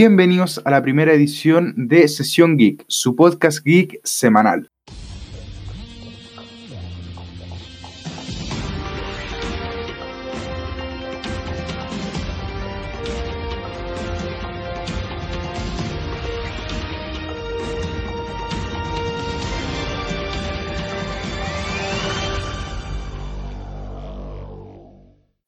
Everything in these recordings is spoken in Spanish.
Bienvenidos a la primera edición de Sesión Geek, su podcast geek semanal.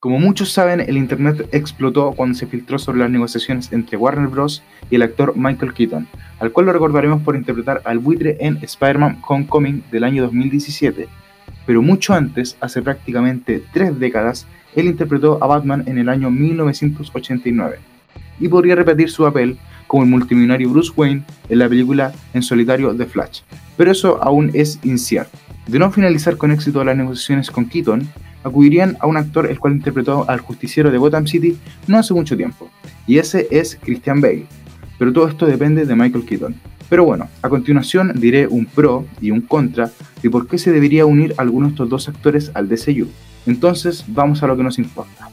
Como muchos saben, el Internet explotó cuando se filtró sobre las negociaciones entre Warner Bros. y el actor Michael Keaton, al cual lo recordaremos por interpretar al buitre en Spider-Man Homecoming del año 2017. Pero mucho antes, hace prácticamente tres décadas, él interpretó a Batman en el año 1989 y podría repetir su papel como el multimillonario Bruce Wayne en la película en solitario The Flash, pero eso aún es incierto. De no finalizar con éxito las negociaciones con Keaton, acudirían a un actor el cual interpretó al justiciero de Gotham City no hace mucho tiempo, y ese es Christian Bale. Pero todo esto depende de Michael Keaton. Pero bueno, a continuación diré un pro y un contra de por qué se debería unir alguno de estos dos actores al DCU. Entonces, vamos a lo que nos importa.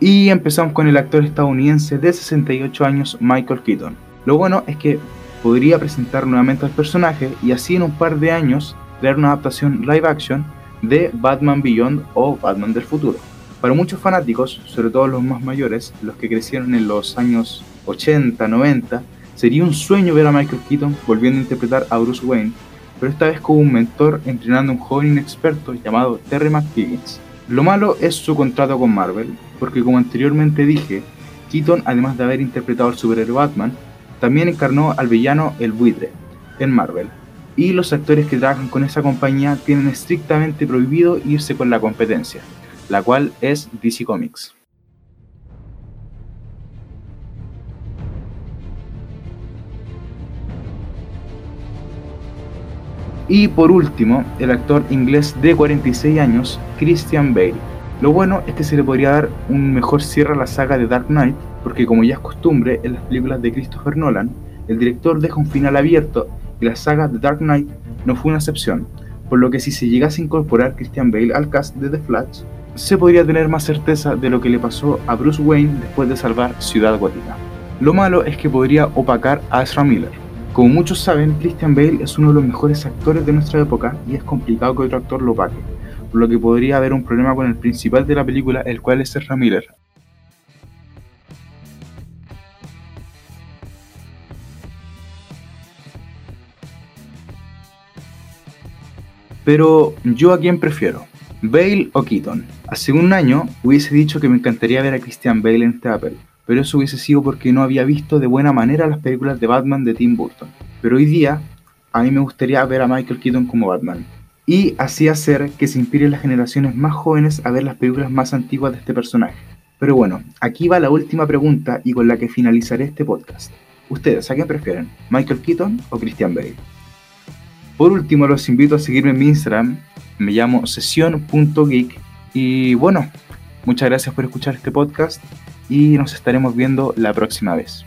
Y empezamos con el actor estadounidense de 68 años Michael Keaton. Lo bueno es que podría presentar nuevamente al personaje y así en un par de años crear una adaptación live action de Batman Beyond o Batman del futuro. Para muchos fanáticos, sobre todo los más mayores, los que crecieron en los años 80, 90, sería un sueño ver a Michael Keaton volviendo a interpretar a Bruce Wayne, pero esta vez como un mentor entrenando a un joven inexperto llamado Terry McHiggins. Lo malo es su contrato con Marvel, porque como anteriormente dije, Keaton, además de haber interpretado al superhéroe Batman, también encarnó al villano El Buitre en Marvel. Y los actores que trabajan con esa compañía tienen estrictamente prohibido irse con la competencia, la cual es DC Comics. Y por último, el actor inglés de 46 años, Christian Bale. Lo bueno es que se le podría dar un mejor cierre a la saga de Dark Knight, porque como ya es costumbre en las películas de Christopher Nolan, el director deja un final abierto y la saga de Dark Knight no fue una excepción, por lo que si se llegase a incorporar Christian Bale al cast de The Flash, se podría tener más certeza de lo que le pasó a Bruce Wayne después de salvar Ciudad Gótica. Lo malo es que podría opacar a Ezra Miller, como muchos saben, Christian Bale es uno de los mejores actores de nuestra época y es complicado que otro actor lo pague, por lo que podría haber un problema con el principal de la película, el cual es Ezra Miller. Pero yo a quién prefiero, Bale o Keaton. Hace un año hubiese dicho que me encantaría ver a Christian Bale en papel, pero eso hubiese sido porque no había visto de buena manera las películas de Batman de Tim Burton. Pero hoy día, a mí me gustaría ver a Michael Keaton como Batman. Y así hacer que se inspiren las generaciones más jóvenes a ver las películas más antiguas de este personaje. Pero bueno, aquí va la última pregunta y con la que finalizaré este podcast. ¿Ustedes a quién prefieren? ¿Michael Keaton o Christian Bale? Por último, los invito a seguirme en mi Instagram. Me llamo sesión.geek. Y bueno, muchas gracias por escuchar este podcast y nos estaremos viendo la próxima vez.